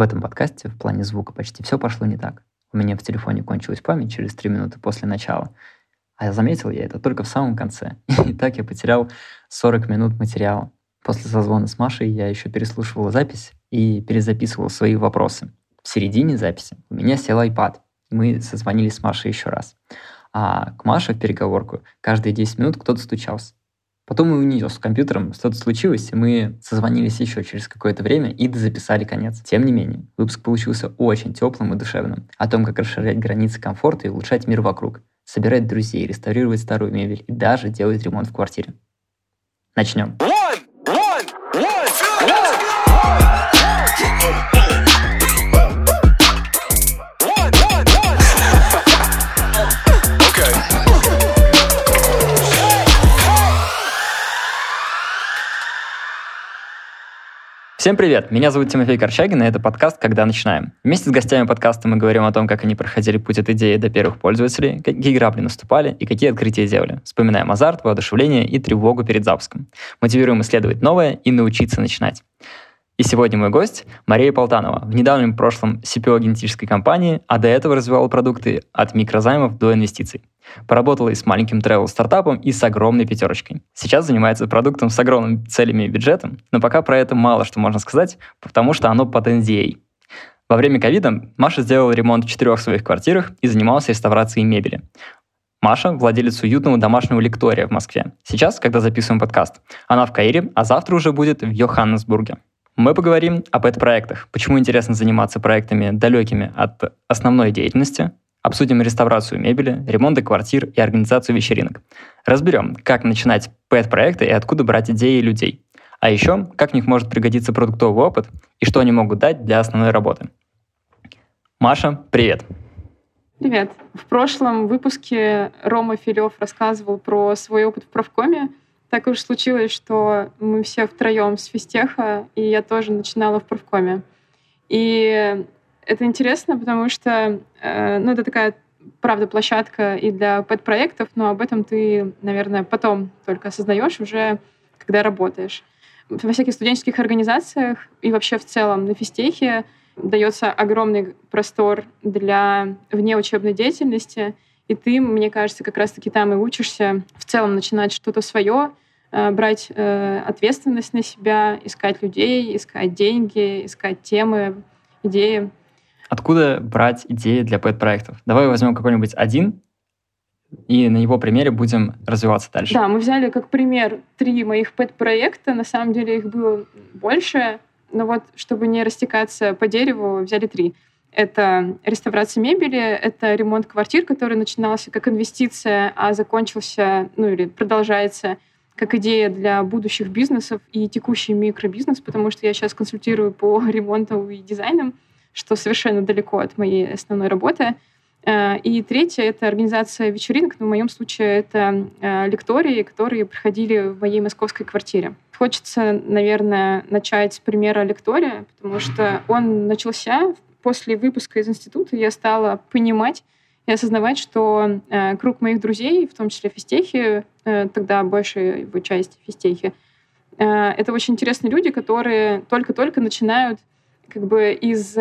В этом подкасте в плане звука почти все пошло не так. У меня в телефоне кончилась память через 3 минуты после начала. А заметил я это только в самом конце. И так я потерял 40 минут материала. После созвона с Машей я еще переслушивал запись и перезаписывал свои вопросы. В середине записи у меня сел iPad. Мы созвонились с Машей еще раз. А к Маше в переговорку каждые 10 минут кто-то стучался. Потом и у нее с компьютером что-то случилось, и мы созвонились еще через какое-то время и записали конец. Тем не менее, выпуск получился очень теплым и душевным. О том, как расширять границы комфорта и улучшать мир вокруг. Собирать друзей, реставрировать старую мебель и даже делать ремонт в квартире. Начнем. Всем привет! Меня зовут Тимофей Корчагин, и это подкаст «Когда начинаем». Вместе с гостями подкаста мы говорим о том, как они проходили путь от идеи до первых пользователей, какие грабли наступали и какие открытия делали. Вспоминаем азарт, воодушевление и тревогу перед запуском. Мотивируем исследовать новое и научиться начинать. И сегодня мой гость Мария Полтанова, в недавнем прошлом CPO генетической компании, а до этого развивала продукты от микрозаймов до инвестиций. Поработала и с маленьким travel-стартапом, и с огромной пятерочкой. Сейчас занимается продуктом с огромными целями и бюджетом, но пока про это мало что можно сказать, потому что оно под NDA. Во время ковида Маша сделала ремонт в четырех своих квартирах и занималась реставрацией мебели. Маша – владелец уютного домашнего лектория в Москве. Сейчас, когда записываем подкаст, она в Каире, а завтра уже будет в Йоханнесбурге. Мы поговорим об проектах, почему интересно заниматься проектами далекими от основной деятельности, обсудим реставрацию мебели, ремонты квартир и организацию вечеринок. Разберем, как начинать пэт-проекты и откуда брать идеи людей. А еще, как в них может пригодиться продуктовый опыт и что они могут дать для основной работы. Маша, привет! Привет. В прошлом выпуске Рома Филев рассказывал про свой опыт в правкоме, так уж случилось, что мы все втроем с физтеха, и я тоже начинала в правкоме. И это интересно, потому что э, ну, это такая, правда, площадка и для пэт-проектов, но об этом ты, наверное, потом только осознаешь уже, когда работаешь. Во всяких студенческих организациях и вообще в целом на физтехе дается огромный простор для внеучебной деятельности, и ты, мне кажется, как раз-таки там и учишься в целом начинать что-то свое, Э, брать э, ответственность на себя, искать людей, искать деньги, искать темы, идеи. Откуда брать идеи для пэт-проектов? Давай возьмем какой-нибудь один, и на его примере будем развиваться дальше. Да, мы взяли как пример три моих пэт-проекта. На самом деле их было больше, но вот чтобы не растекаться по дереву, взяли три. Это реставрация мебели, это ремонт квартир, который начинался как инвестиция, а закончился, ну или продолжается как идея для будущих бизнесов и текущий микробизнес, потому что я сейчас консультирую по ремонту и дизайнам, что совершенно далеко от моей основной работы. Э, и третье — это организация вечеринок. Но в моем случае это э, лектории, которые проходили в моей московской квартире. Хочется, наверное, начать с примера лектория, потому что он начался после выпуска из института. Я стала понимать, и осознавать, что э, круг моих друзей, в том числе физтехи, э, тогда большая его часть физтехи, э, это очень интересные люди, которые только-только начинают как бы из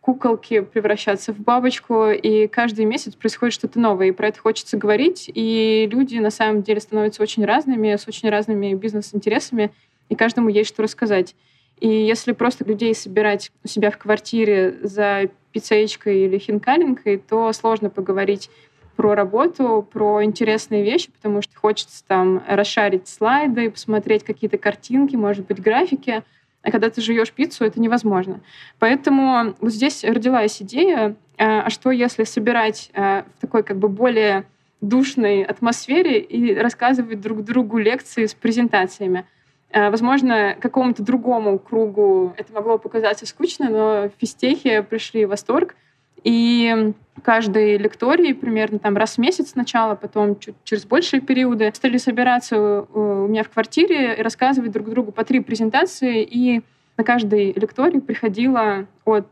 куколки превращаться в бабочку, и каждый месяц происходит что-то новое, и про это хочется говорить, и люди на самом деле становятся очень разными, с очень разными бизнес-интересами, и каждому есть что рассказать. И если просто людей собирать у себя в квартире за пиццеечкой или хинкалинкой, то сложно поговорить про работу, про интересные вещи, потому что хочется там расшарить слайды, посмотреть какие-то картинки, может быть, графики. А когда ты жуешь пиццу, это невозможно. Поэтому вот здесь родилась идея, а, а что если собирать а, в такой как бы более душной атмосфере и рассказывать друг другу лекции с презентациями. Э, возможно, какому-то другому кругу это могло показаться скучно, но в физтехе пришли в восторг. И каждой лектории примерно там раз в месяц сначала, потом чуть через большие периоды стали собираться э, у меня в квартире и рассказывать друг другу по три презентации. И на каждой лектории приходило от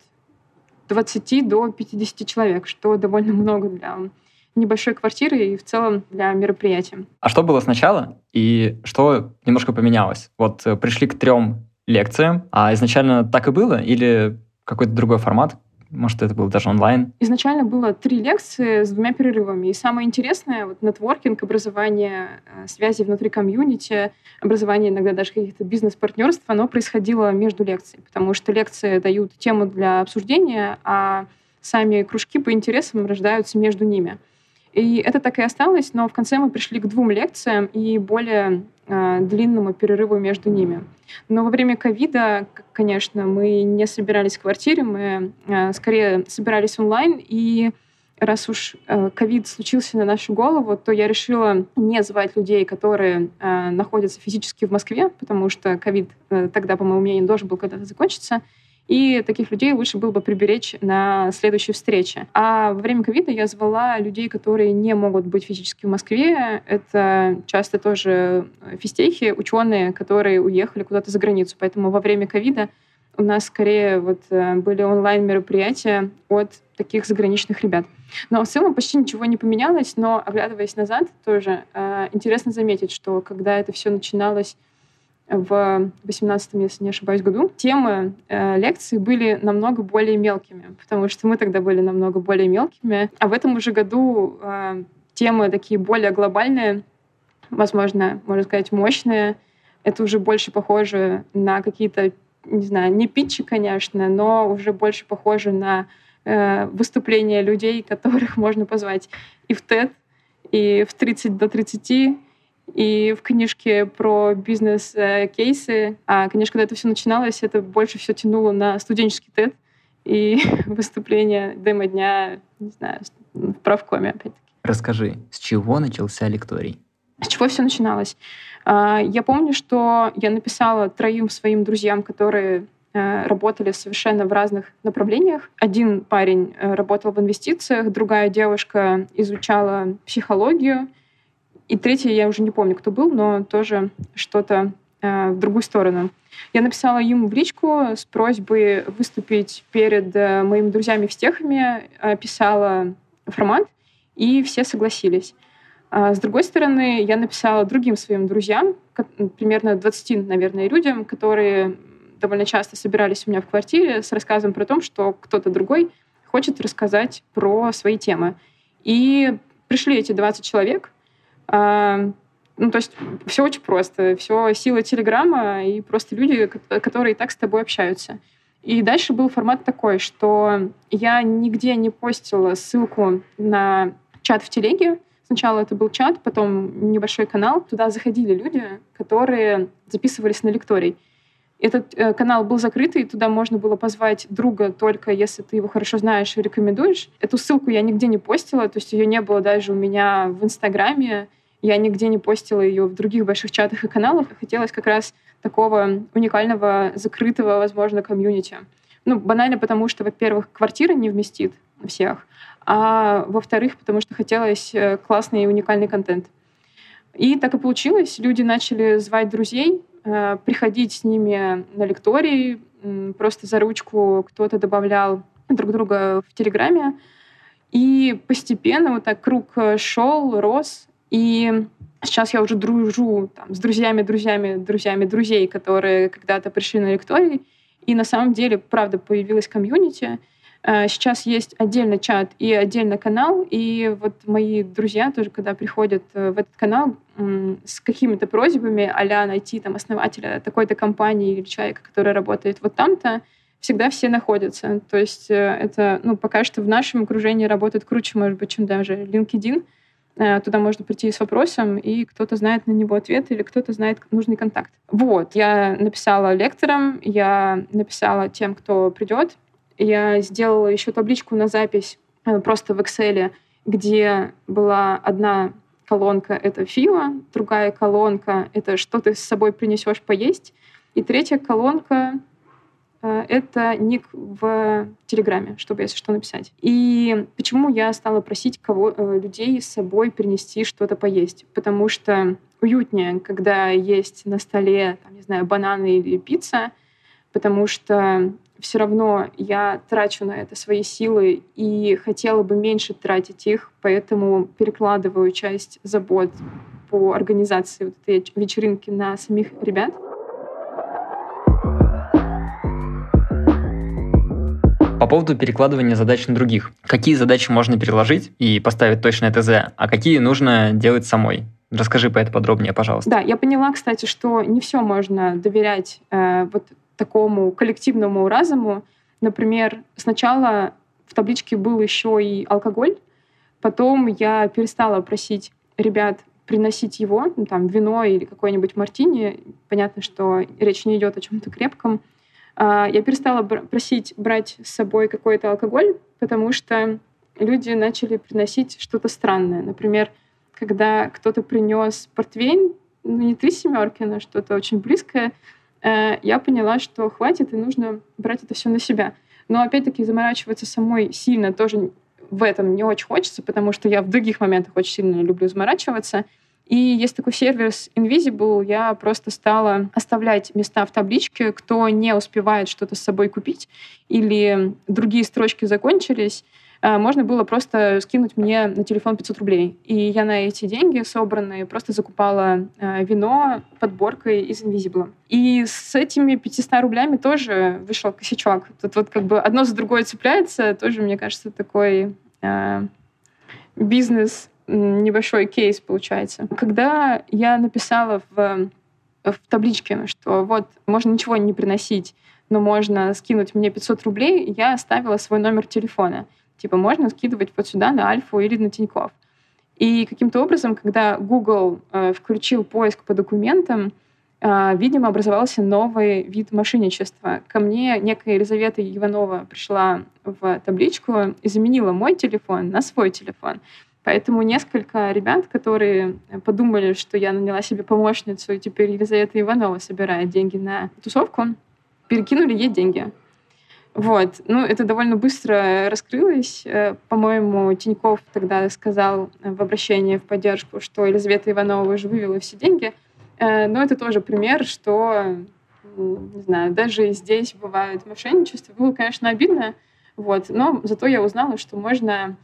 20 до 50 человек, что довольно много для небольшой квартиры и в целом для мероприятия. А что было сначала и что немножко поменялось? Вот э, пришли к трем лекциям, а изначально так и было или какой-то другой формат? Может, это был даже онлайн? Изначально было три лекции с двумя перерывами. И самое интересное, вот нетворкинг, образование э, связи внутри комьюнити, образование иногда даже каких-то бизнес-партнерств, оно происходило между лекциями, потому что лекции дают тему для обсуждения, а сами кружки по интересам рождаются между ними. И это так и осталось, но в конце мы пришли к двум лекциям и более э, длинному перерыву между ними. Но во время ковида, конечно, мы не собирались в квартире, мы э, скорее собирались онлайн, и раз уж э, ковид случился на нашу голову, то я решила не звать людей, которые находятся физически в Москве, потому что ковид э, тогда, по моему мнению, должен был когда-то закончиться. И таких людей лучше было бы приберечь на следующей встрече. А во время ковида я звала людей, которые не могут быть физически в Москве. Это часто тоже физтехи, ученые, которые уехали куда-то за границу. Поэтому во время ковида у нас скорее вот э, были онлайн-мероприятия от таких заграничных ребят. Но в целом почти ничего не поменялось, но оглядываясь назад, тоже э, интересно заметить, что когда это все начиналось в 18 если не ошибаюсь, году, темы э, лекций были намного более мелкими, потому что мы тогда были намного более мелкими. А в этом уже году э, темы такие более глобальные, возможно, можно сказать, мощные. Это уже больше похоже на какие-то, не знаю, не питчи, конечно, но уже больше похоже на э, выступления людей, которых можно позвать и в TED, и в 30 до 30, и в книжке про бизнес-кейсы, а, конечно, когда это все начиналось, это больше все тянуло на студенческий тед и выступление демо-дня, не знаю, в правкоме, опять-таки. Расскажи, с чего начался лекторий? С чего все начиналось? А, я помню, что я написала троим своим друзьям, которые э, работали совершенно в разных направлениях. Один парень э, работал в инвестициях, другая девушка изучала психологию, и третий, я уже не помню, кто был, но тоже что-то э, в другую сторону. Я написала ему в личку с просьбой выступить перед э, моими друзьями-физтехами, описала формат, и все согласились. А с другой стороны, я написала другим своим друзьям, примерно 20, наверное, людям, которые довольно часто собирались у меня в квартире с рассказом про то, что кто-то другой хочет рассказать про свои темы. И пришли эти 20 человек, ну, то есть все очень просто. Все сила Телеграма и просто люди, которые и так с тобой общаются. И дальше был формат такой, что я нигде не постила ссылку на чат в телеге. Сначала это был чат, потом небольшой канал. Туда заходили люди, которые записывались на лекторий. Этот э, канал был закрытый, туда можно было позвать друга только если ты его хорошо знаешь и рекомендуешь. Эту ссылку я нигде не постила, то есть ее не было даже у меня в Инстаграме. Я нигде не постила ее в других больших чатах и каналах. Хотелось как раз такого уникального, закрытого, возможно, комьюнити. Ну, банально потому, что, во-первых, квартира не вместит всех, а во-вторых, потому что хотелось э, классный и уникальный контент. И так и получилось. Люди начали звать друзей, э, приходить с ними на лектории, просто за ручку кто-то добавлял друг друга в Телеграме. И постепенно вот так круг э, шел, рос, и сейчас я уже дружу там, с друзьями, друзьями, друзьями друзей, которые когда-то пришли на лекторий. И на самом деле, правда, появилась комьюнити. Э, сейчас есть отдельный чат и отдельный канал. И вот мои друзья тоже, когда приходят э, в этот канал с какими-то просьбами а найти там основателя такой-то компании или человека, который работает вот там-то, всегда все находятся. То есть э, это, ну, пока что в нашем окружении работает круче, может быть, чем даже LinkedIn. Э, туда можно прийти с вопросом, и кто-то знает на него ответ или кто-то знает нужный контакт. Вот, я написала лекторам, я написала тем, кто придет. Я сделала еще табличку на запись э, просто в Excel, где была одна колонка — это фила, другая колонка — это что ты с собой принесешь поесть, и третья колонка это ник в Телеграме, чтобы, если что, написать. И почему я стала просить кого, э, людей с собой принести что-то поесть? Потому что уютнее, когда есть на столе, там, не знаю, бананы или пицца, потому что все равно я трачу на это свои силы и хотела бы меньше тратить их, поэтому перекладываю часть забот по организации вот этой вечеринки на самих ребят. Поводу перекладывания задач на других. Какие задачи можно переложить и поставить точно ТЗ, а какие нужно делать самой? Расскажи по это подробнее, пожалуйста. Да, я поняла, кстати, что не все можно доверять э, вот такому коллективному разуму. Например, сначала в табличке был еще и алкоголь, потом я перестала просить ребят приносить его, ну, там, вино или какой-нибудь мартини. Понятно, что речь не идет о чем-то крепком. А, я перестала просить брать с собой какой-то алкоголь, потому что люди начали приносить что-то странное. Например, когда кто-то принес портвейн, ну не три семерки, но что-то очень близкое, э, я поняла, что хватит и нужно брать это все на себя. Но опять-таки заморачиваться самой сильно тоже в этом не очень хочется, потому что я в других моментах очень сильно люблю заморачиваться. И есть такой сервис Invisible, я просто стала оставлять места в табличке, кто не успевает что-то с собой купить или другие строчки закончились, а, можно было просто скинуть мне на телефон 500 рублей. И я на эти деньги собранные просто закупала а, вино подборкой из Invisible. И с этими 500 рублями тоже вышел косячок. Тут вот как бы одно за другое цепляется. Тоже, мне кажется, такой э, бизнес, небольшой кейс получается. Когда я написала в, в табличке, что вот можно ничего не приносить, но можно скинуть мне 500 рублей, я оставила свой номер телефона. Типа можно скидывать вот сюда на Альфу или на Тинькофф. И каким-то образом, когда Google э, включил поиск по документам, э, видимо, образовался новый вид мошенничества. Ко мне некая Елизавета Иванова пришла в табличку и заменила мой телефон на свой телефон. Поэтому несколько ребят, которые подумали, что я наняла себе помощницу, и теперь Елизавета Иванова собирает деньги на тусовку, перекинули ей деньги. Вот. Ну, это довольно быстро раскрылось. Э, по-моему, Тиньков тогда сказал в обращении в поддержку, что Елизавета Иванова уже вывела все деньги. Э, но это тоже пример, что, не знаю, даже здесь бывает мошенничество. Было, конечно, обидно, вот, но зато я узнала, что можно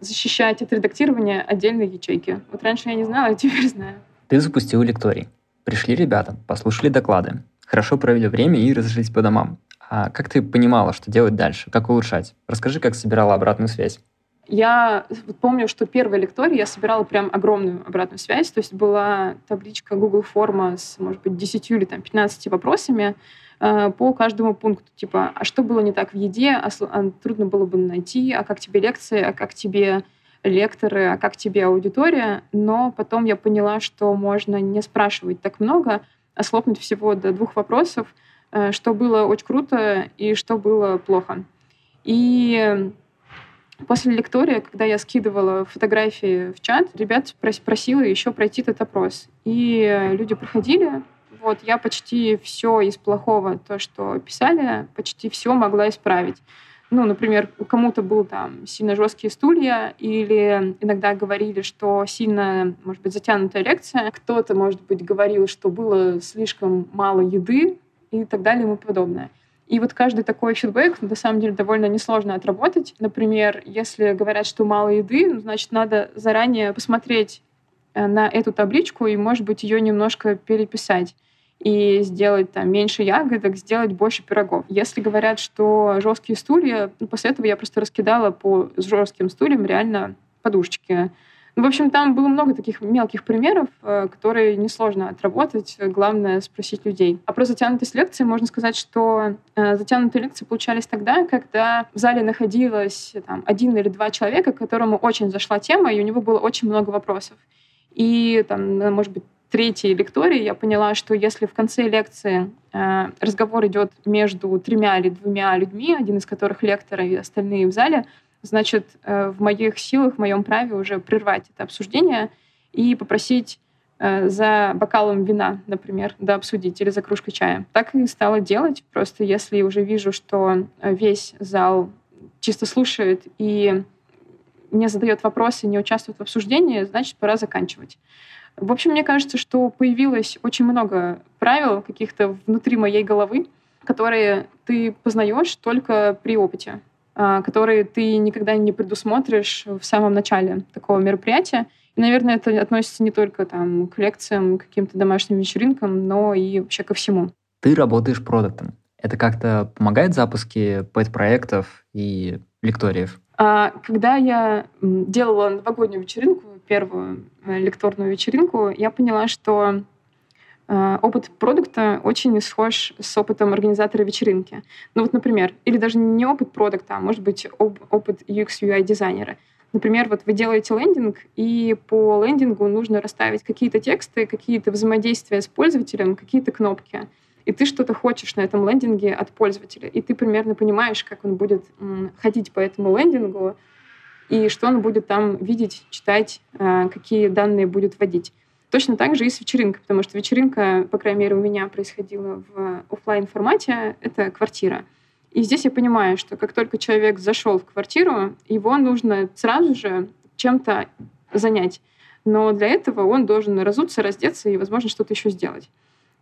защищать от редактирования отдельные ячейки. Вот раньше я не знала, а теперь знаю. Ты запустил лекторий. Пришли ребята, послушали доклады, хорошо провели время и разошлись по домам. А как ты понимала, что делать дальше? Как улучшать? Расскажи, как собирала обратную связь. Я помню, что первой лектории я собирала прям огромную обратную связь. То есть была табличка Google форма с, может быть, 10 или там, 15 вопросами э, по каждому пункту. Типа, а что было не так в еде? А, а трудно было бы найти? А как тебе лекции? А как тебе лекторы? А как тебе аудитория? Но потом я поняла, что можно не спрашивать так много, а слопнуть всего до двух вопросов — Э, что было очень круто и что было плохо. И после лектория, когда я скидывала фотографии в чат, ребят просила еще пройти этот опрос. И люди проходили. Вот я почти все из плохого, то, что писали, почти все могла исправить. Ну, например, кому-то был там сильно жесткие стулья, или иногда говорили, что сильно, может быть, затянутая лекция. Кто-то, может быть, говорил, что было слишком мало еды, и так далее и тому подобное. И вот каждый такой фидбэк, на самом деле, довольно несложно отработать. Например, если говорят, что мало еды, ну, значит, надо заранее посмотреть э, на эту табличку и, может быть, ее немножко переписать и сделать там меньше ягодок, сделать больше пирогов. Если говорят, что жесткие стулья, ну, после этого я просто раскидала по жестким стульям реально подушечки ну, в общем, там было много таких мелких примеров, э, которые несложно отработать. Главное — спросить людей. А про затянутость лекции можно сказать, что э, затянутые лекции получались тогда, когда в зале находилось там, один или два человека, которому очень зашла тема, и у него было очень много вопросов. И там, может быть, третьей лектории я поняла, что если в конце лекции э, разговор идет между тремя или двумя людьми, один из которых лектор и остальные в зале, значит, э, в моих силах, в моем праве уже прервать это обсуждение и попросить э, за бокалом вина, например, да, обсудить, или за кружкой чая. Так и стала делать. Просто если уже вижу, что весь зал чисто слушает и не задает вопросы, не участвует в обсуждении, значит, пора заканчивать. В общем, мне кажется, что появилось очень много правил каких-то внутри моей головы, которые ты познаешь только при опыте. А, которые ты никогда не предусмотришь в самом начале такого мероприятия. И, наверное, это относится не только там, к лекциям, к каким-то домашним вечеринкам, но и вообще ко всему. Ты работаешь продуктом. Это как-то помогает запуске пэт-проектов и лекториев? А, когда я делала новогоднюю вечеринку, первую э, лекторную вечеринку, я поняла, что э, опыт продукта очень схож с опытом организатора вечеринки. Ну вот, например, или даже не опыт продукта, а может быть опыт UX UI дизайнера. Например, вот вы делаете лендинг, и по лендингу нужно расставить какие-то тексты, какие-то взаимодействия с пользователем, какие-то кнопки. И ты что-то хочешь на этом лендинге от пользователя. И ты примерно понимаешь, как он будет ходить по этому лендингу, и что он будет там видеть, читать, э, какие данные будет вводить. Точно так же и с вечеринкой, потому что вечеринка, по крайней мере, у меня происходила в офлайн формате это квартира. И здесь я понимаю, что как только человек зашел в квартиру, его нужно сразу же чем-то занять. Но для этого он должен разуться, раздеться и, возможно, что-то еще сделать.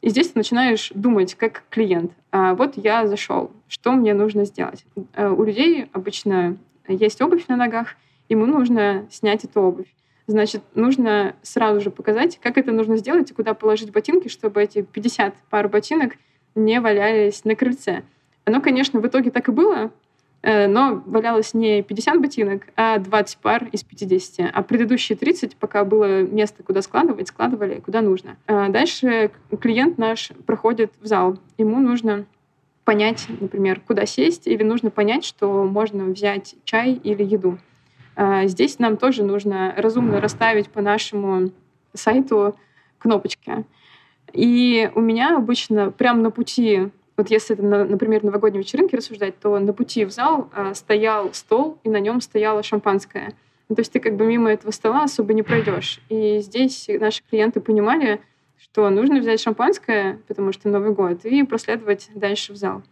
И здесь ты начинаешь думать как клиент. А вот я зашел, что мне нужно сделать? Э, у людей обычно есть обувь на ногах, ему нужно снять эту обувь. Значит, нужно сразу же показать, как это нужно сделать и куда положить ботинки, чтобы эти 50 пар ботинок не валялись на крыльце. Оно, конечно, в итоге так и было, но валялось не 50 ботинок, а 20 пар из 50. А предыдущие 30, пока было место, куда складывать, складывали куда нужно. А дальше клиент наш проходит в зал. Ему нужно понять, например, куда сесть, или нужно понять, что можно взять чай или еду. А, здесь нам тоже нужно разумно расставить по нашему сайту кнопочки. И у меня обычно прямо на пути, вот если это, например, новогодней вечеринки рассуждать, то на пути в зал а, стоял стол, и на нем стояло шампанское. Ну, то есть ты как бы мимо этого стола особо не пройдешь. И здесь наши клиенты понимали, что нужно взять шампанское, потому что Новый год, и проследовать дальше в зал.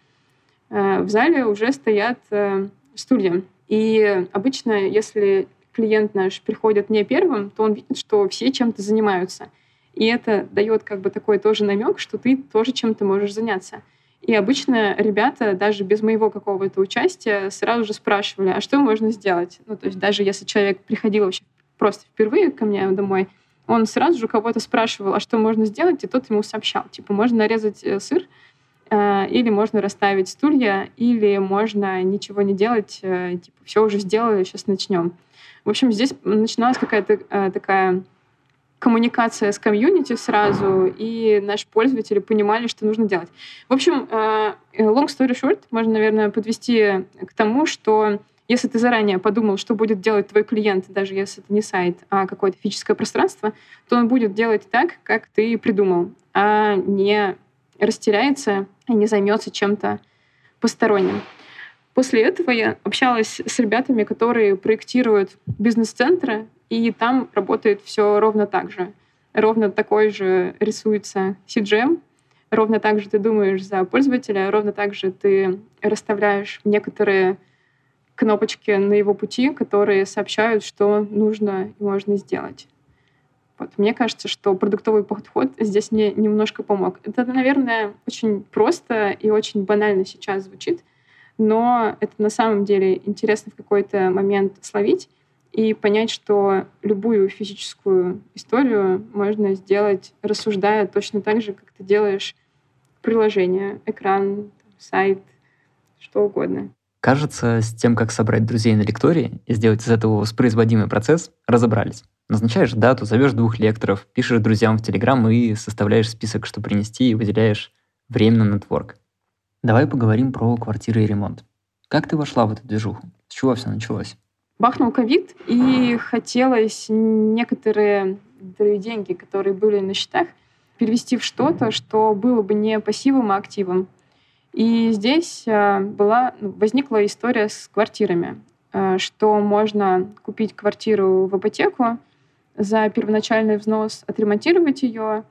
Э, в зале уже стоят э, стулья. И обычно, если клиент наш приходит не первым, то он видит, что все чем-то занимаются. И это дает как бы такой тоже намек, что ты тоже чем-то можешь заняться. И обычно ребята, даже без моего какого-то участия, сразу же спрашивали, а что можно сделать? Ну, то есть даже если человек приходил вообще просто впервые ко мне домой, он сразу же кого-то спрашивал, а что можно сделать, и тот ему сообщал. Типа, можно нарезать э, сыр, э, или можно расставить стулья, или можно ничего не делать, э, типа, все уже сделали, сейчас начнем. В общем, здесь начиналась какая-то такая коммуникация с комьюнити сразу, и наши пользователи понимали, что нужно делать. В общем, long story short, можно, наверное, подвести к тому, что если ты заранее подумал, что будет делать твой клиент, даже если это не сайт, а какое-то физическое пространство, то он будет делать так, как ты придумал, а не растеряется и не займется чем-то посторонним. После этого я общалась с ребятами, которые проектируют бизнес-центры, и там работает все ровно так же. Ровно такой же рисуется CGM, ровно так же ты думаешь за пользователя, ровно так же ты расставляешь некоторые кнопочки на его пути, которые сообщают, что нужно и можно сделать. Вот. Мне кажется, что продуктовый подход здесь мне немножко помог. Это, наверное, очень просто и очень банально сейчас звучит, но это на самом деле интересно в какой-то момент словить и понять, что любую физическую историю можно сделать, рассуждая точно так же, как ты делаешь приложение, экран, сайт, что угодно. Кажется, с тем, как собрать друзей на лектории и сделать из этого воспроизводимый процесс, разобрались. Назначаешь дату, зовешь двух лекторов, пишешь друзьям в Телеграм и составляешь список, что принести, и выделяешь время на нетворк. Давай поговорим про квартиры и ремонт. Как ты вошла в эту движуху? С чего все началось? Бахнул ковид, и хотелось некоторые деньги, которые были на счетах, перевести в что-то, что было бы не пассивом, а активом. И здесь э, была, ну, возникла история с квартирами, э, что можно купить квартиру в ипотеку за первоначальный взнос, отремонтировать ее,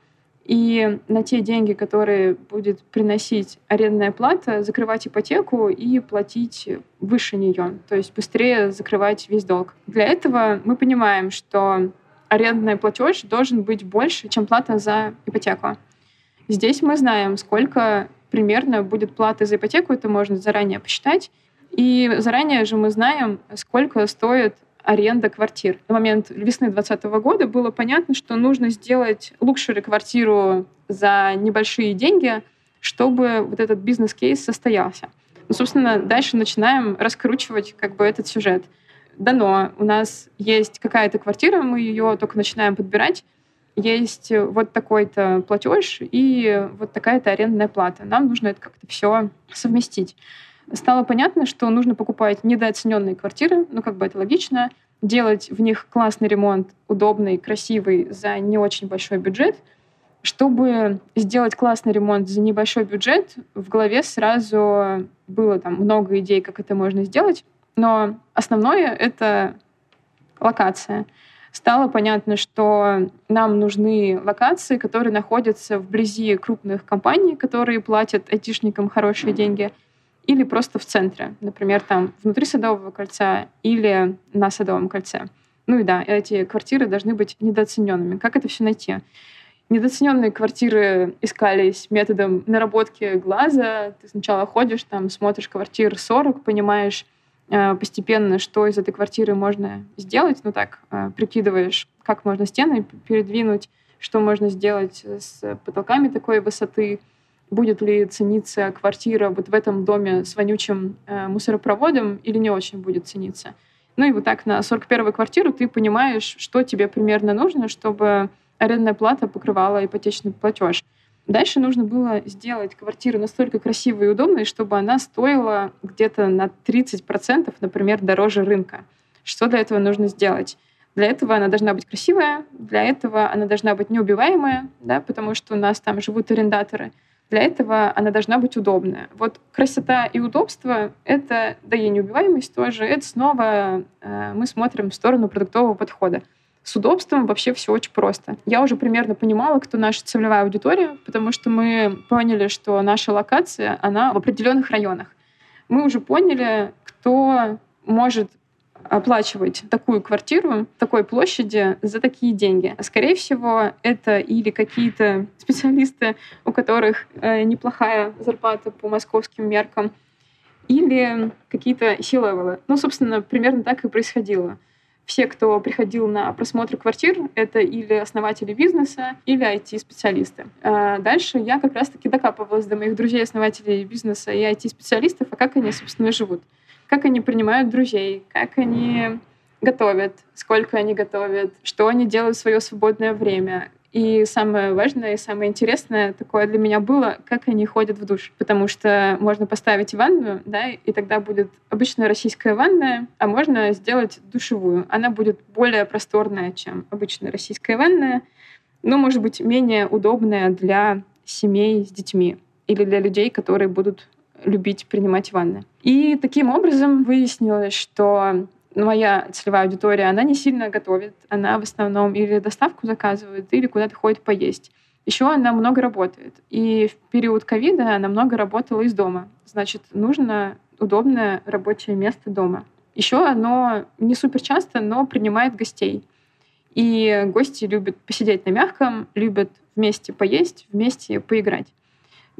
и на те деньги, которые будет приносить арендная плата, закрывать ипотеку и платить выше нее, то есть быстрее закрывать весь долг. Для этого мы понимаем, что арендный платеж должен быть больше, чем плата за ипотеку. Здесь мы знаем, сколько примерно будет плата за ипотеку, это можно заранее посчитать. И заранее же мы знаем, сколько стоит аренда квартир. На момент весны 2020 года было понятно, что нужно сделать лукшери квартиру за небольшие деньги, чтобы вот этот бизнес-кейс состоялся. Ну, собственно, дальше начинаем раскручивать как бы этот сюжет. Дано, у нас есть какая-то квартира, мы ее только начинаем подбирать, есть вот такой-то платеж и вот такая-то арендная плата. Нам нужно это как-то все совместить. Стало понятно, что нужно покупать недооцененные квартиры, ну как бы это логично, делать в них классный ремонт, удобный, красивый, за не очень большой бюджет. Чтобы сделать классный ремонт за небольшой бюджет, в голове сразу было там много идей, как это можно сделать. Но основное — это локация. Стало понятно, что нам нужны локации, которые находятся вблизи крупных компаний, которые платят айтишникам хорошие деньги — или просто в центре, например, там внутри Садового кольца или на Садовом кольце. Ну и да, эти квартиры должны быть недооцененными. Как это все найти? Недооцененные квартиры искались методом наработки глаза. Ты сначала ходишь, там смотришь квартир 40, понимаешь э, постепенно, что из этой квартиры можно сделать. Ну так, э, прикидываешь, как можно стены передвинуть, что можно сделать с потолками такой высоты, будет ли цениться квартира вот в этом доме с вонючим э, мусоропроводом или не очень будет цениться. Ну и вот так на 41-ю квартиру ты понимаешь, что тебе примерно нужно, чтобы арендная плата покрывала ипотечный платеж. Дальше нужно было сделать квартиру настолько красивой и удобной, чтобы она стоила где-то на 30%, например, дороже рынка. Что для этого нужно сделать? Для этого она должна быть красивая, для этого она должна быть неубиваемая, да, потому что у нас там живут арендаторы — для этого она должна быть удобная. Вот красота и удобство — это, да и неубиваемость тоже, это снова э, мы смотрим в сторону продуктового подхода. С удобством вообще все очень просто. Я уже примерно понимала, кто наша целевая аудитория, потому что мы поняли, что наша локация, она в определенных районах. Мы уже поняли, кто может оплачивать такую квартиру такой площади за такие деньги. Скорее всего, это или какие-то специалисты, у которых э, неплохая зарплата по московским меркам, или какие-то си-левелы. Ну, собственно, примерно так и происходило. Все, кто приходил на просмотр квартир, это или основатели бизнеса, или IT-специалисты. А дальше я как раз-таки докапывалась до моих друзей-основателей бизнеса и IT-специалистов, а как они, собственно, живут как они принимают друзей, как они готовят, сколько они готовят, что они делают в свое свободное время. И самое важное и самое интересное такое для меня было, как они ходят в душ. Потому что можно поставить ванну, да, и тогда будет обычная российская ванная, а можно сделать душевую. Она будет более просторная, чем обычная российская ванная, но, может быть, менее удобная для семей с детьми или для людей, которые будут любить принимать ванны. И таким образом выяснилось, что моя целевая аудитория, она не сильно готовит. Она в основном или доставку заказывает, или куда-то ходит поесть. Еще она много работает. И в период ковида она много работала из дома. Значит, нужно удобное рабочее место дома. Еще оно не супер часто, но принимает гостей. И гости любят посидеть на мягком, любят вместе поесть, вместе поиграть.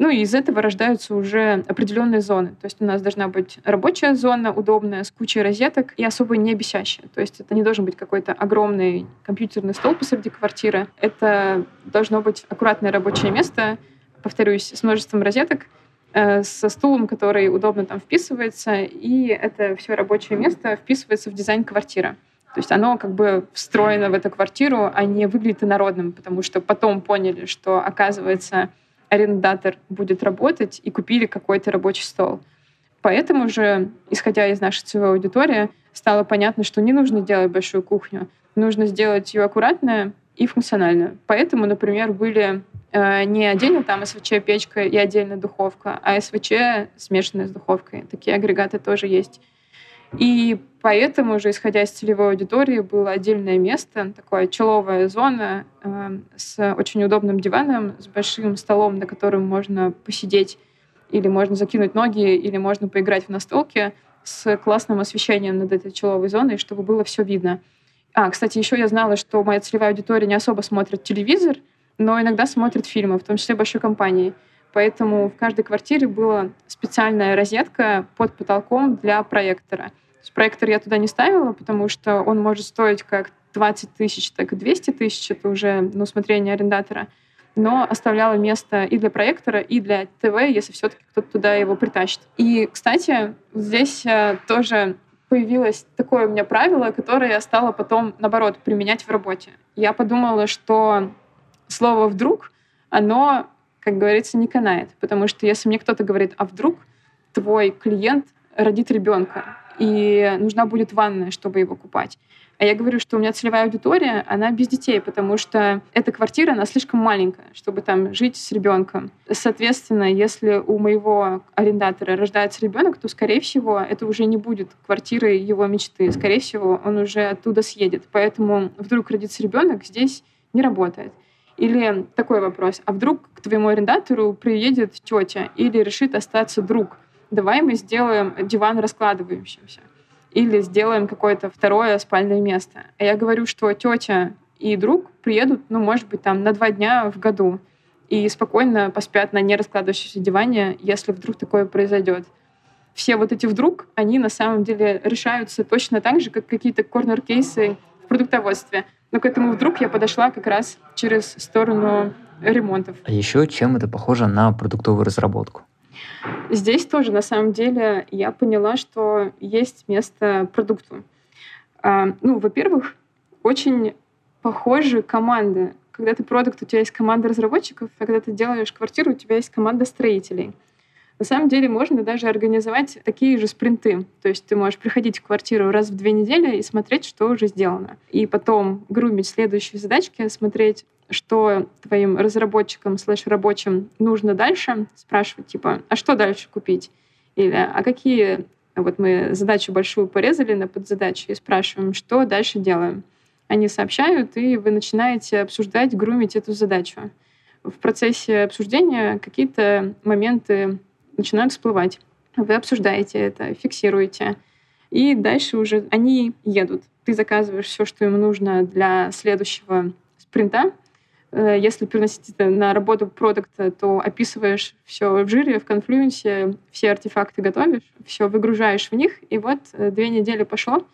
Ну и из этого рождаются уже определенные зоны. То есть у нас должна быть рабочая зона, удобная, с кучей розеток и особо не бесящая. То есть это не должен быть какой-то огромный компьютерный стол посреди квартиры. Это должно быть аккуратное рабочее место, повторюсь, с множеством розеток, э, со стулом, который удобно там вписывается, и это все рабочее место вписывается в дизайн квартиры. То есть оно как бы встроено в эту квартиру, а не выглядит инородным, потому что потом поняли, что, оказывается, арендатор будет работать и купили какой-то рабочий стол. Поэтому же, исходя из нашей целевой аудитории, стало понятно, что не нужно делать большую кухню, нужно сделать ее аккуратно и функционально. Поэтому, например, были э, не отдельно там СВЧ-печка и отдельно духовка, а СВЧ смешанная с духовкой. Такие агрегаты тоже есть. И поэтому же, исходя из целевой аудитории, было отдельное место, такое человая зона э, с очень удобным диваном, с большим столом, на котором можно посидеть, или можно закинуть ноги, или можно поиграть в настолки, с классным освещением над этой человой зоной, чтобы было все видно. А, кстати, еще я знала, что моя целевая аудитория не особо смотрит телевизор, но иногда смотрит фильмы, в том числе большой компании. Поэтому в каждой квартире была специальная розетка под потолком для проектора. Проектор я туда не ставила, потому что он может стоить как 20 тысяч, так и 200 тысяч. Это уже на усмотрение арендатора. но оставляла место и для проектора, и для ТВ, если все-таки кто-то туда его притащит. И, кстати, здесь э, тоже появилось такое у меня правило, которое я стала потом, наоборот, применять в работе. Я подумала, что слово «вдруг», оно, как говорится, не канает. Потому что если мне кто-то говорит «а вдруг твой клиент родит ребенка, и нужна будет ванная, чтобы его купать», а я говорю, что у меня целевая аудитория, она без детей, потому что эта квартира, она слишком маленькая, чтобы там жить с ребенком. Соответственно, если у моего арендатора рождается ребенок, то, скорее всего, это уже не будет квартирой его мечты. Скорее всего, он уже оттуда съедет. Поэтому вдруг родится ребенок, здесь не работает. Или такой вопрос. А вдруг к твоему арендатору приедет тетя или решит остаться друг? Давай мы сделаем диван раскладывающимся или сделаем какое-то второе спальное место. А я говорю, что тетя и друг приедут, ну, может быть, там на два дня в году и спокойно поспят на нераскладывающемся диване, если вдруг такое произойдет. Все вот эти вдруг, они на самом деле решаются точно так же, как какие-то корнер-кейсы в продуктоводстве. Но к этому вдруг я подошла как раз через сторону ремонтов. А еще чем это похоже на продуктовую разработку? Здесь тоже, на самом деле, я поняла, что есть место продукту. А, ну, во-первых, очень похожи команды. Когда ты продукт, у тебя есть команда разработчиков, а когда ты делаешь квартиру, у тебя есть команда строителей. На самом деле можно даже организовать такие же спринты. То есть ты можешь приходить в квартиру раз в две недели и смотреть, что уже сделано. И потом грумить следующие задачки, смотреть, что твоим разработчикам слэш рабочим нужно дальше, спрашивать типа, а что дальше купить? Или а какие... Вот мы задачу большую порезали на подзадачу и спрашиваем, что дальше делаем. Они сообщают, и вы начинаете обсуждать, грумить эту задачу. В процессе обсуждения какие-то моменты начинают всплывать. Вы обсуждаете это, фиксируете. И дальше уже они едут. Ты заказываешь все, что им нужно для следующего спринта, Э, если переносить это на работу продукта, то описываешь все в жире, в конфлюенсе, все артефакты готовишь, все выгружаешь в них, и вот э, две недели пошло,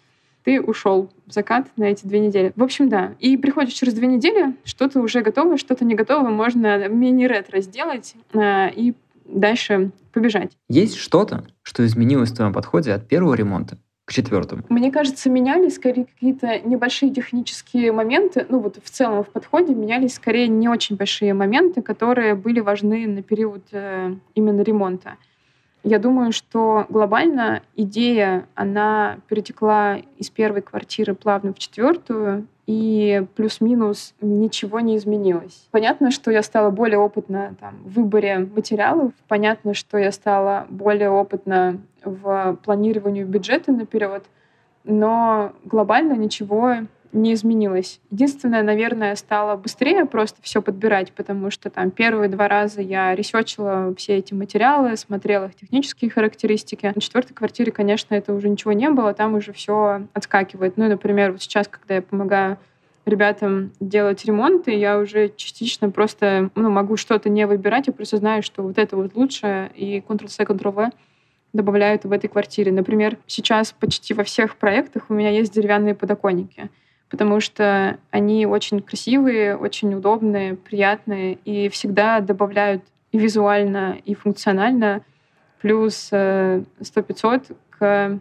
ты ушел в закат на эти две недели. В общем, да. И приходишь через две недели, что-то уже готово, что-то не готово, можно мини-ретро сделать э, и дальше побежать. Есть что-то, что изменилось в твоем подходе от первого ремонта к четвертому? Мне кажется, менялись скорее какие-то небольшие технические моменты. Ну вот в целом в подходе менялись скорее не очень большие моменты, которые были важны на период э, именно ремонта. Я думаю, что глобально идея, она перетекла из первой квартиры плавно в четвертую, и плюс-минус ничего не изменилось. Понятно, что я стала более опытна там, в выборе материалов, понятно, что я стала более опытна в планировании бюджета наперед, но глобально ничего не изменилось. Единственное, наверное, стало быстрее просто все подбирать, потому что там первые два раза я ресечила все эти материалы, смотрела их технические характеристики. На четвертой квартире, конечно, это уже ничего не было, там уже все отскакивает. Ну, например, вот сейчас, когда я помогаю ребятам делать ремонт, и я уже частично просто ну, могу что-то не выбирать, я просто знаю, что вот это вот лучше, и Ctrl-C, Ctrl-V добавляют в этой квартире. Например, сейчас почти во всех проектах у меня есть деревянные подоконники потому что они очень красивые, очень удобные, приятные и всегда добавляют и визуально, и функционально плюс 100-500 э, к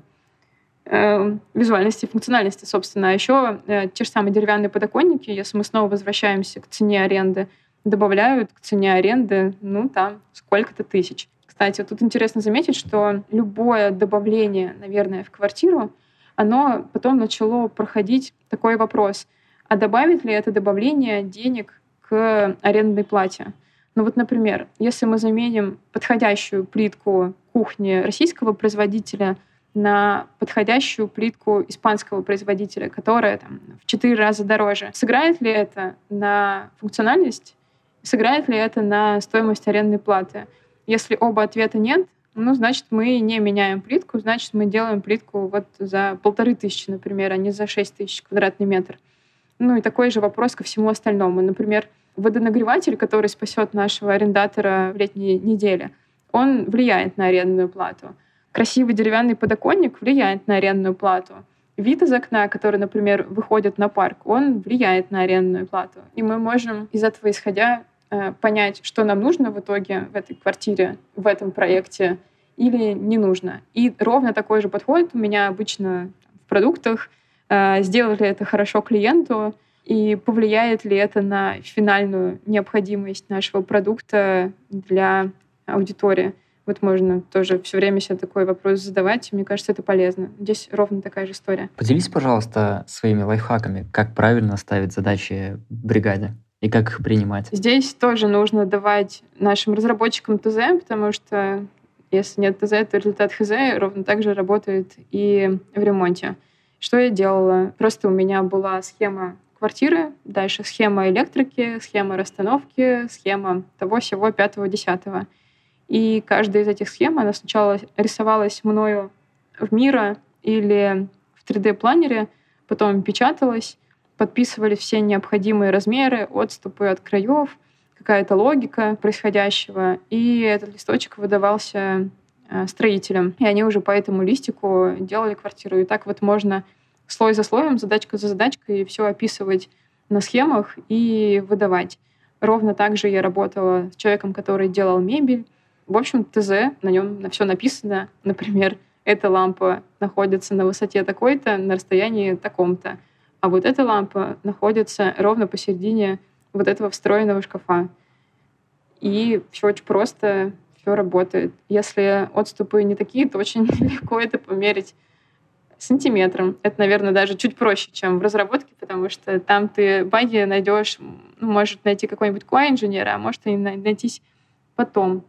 э, визуальности и функциональности, собственно. А еще э, те же самые деревянные подоконники, если мы снова возвращаемся к цене аренды, добавляют к цене аренды, ну, там, сколько-то тысяч. Кстати, тут интересно заметить, что любое добавление, наверное, в квартиру — оно потом начало проходить такой вопрос, а добавит ли это добавление денег к арендной плате? Ну вот, например, если мы заменим подходящую плитку кухни российского производителя на подходящую плитку испанского производителя, которая там, в четыре раза дороже. Сыграет ли это на функциональность? Сыграет ли это на стоимость арендной платы? Если оба ответа нет, ну, значит, мы не меняем плитку, значит, мы делаем плитку вот за полторы тысячи, например, а не за шесть тысяч квадратный метр. Ну и такой же вопрос ко всему остальному. Например, водонагреватель, который спасет нашего арендатора в летние недели, он влияет на арендную плату. Красивый деревянный подоконник влияет на арендную плату. Вид из окна, который, например, выходит на парк, он влияет на арендную плату. И мы можем из этого исходя понять, что нам нужно в итоге в этой квартире, в этом проекте, или не нужно. И ровно такой же подход у меня обычно в продуктах. Э, сделали это хорошо клиенту, и повлияет ли это на финальную необходимость нашего продукта для аудитории. Вот можно тоже все время себе такой вопрос задавать. Мне кажется, это полезно. Здесь ровно такая же история. Поделись, пожалуйста, своими лайфхаками, как правильно ставить задачи бригаде и как их принимать. Здесь тоже нужно давать нашим разработчикам ТЗ, потому что если нет ТЗ, то результат ХЗ ровно так же работает и в ремонте. Что я делала? Просто у меня была схема квартиры, дальше схема электрики, схема расстановки, схема того всего пятого, десятого. И каждая из этих схем, она сначала рисовалась мною в Мира или в 3D-планере, потом печаталась, подписывали все необходимые размеры, отступы от краев, какая-то логика происходящего, и этот листочек выдавался э, строителям. И они уже по этому листику делали квартиру. И так вот можно слой за слоем, задачка за задачкой все описывать на схемах и выдавать. Ровно так же я работала с человеком, который делал мебель, в общем, ТЗ, на нем на все написано. Например, эта лампа находится на высоте такой-то, на расстоянии таком-то. А вот эта лампа находится ровно посередине вот этого встроенного шкафа. И все очень просто, все работает. Если отступы не такие, то очень легко это померить сантиметром. Это, наверное, даже чуть проще, чем в разработке, потому что там ты баги найдешь, ну, может найти какой-нибудь QA-инженера, а может и найтись потом.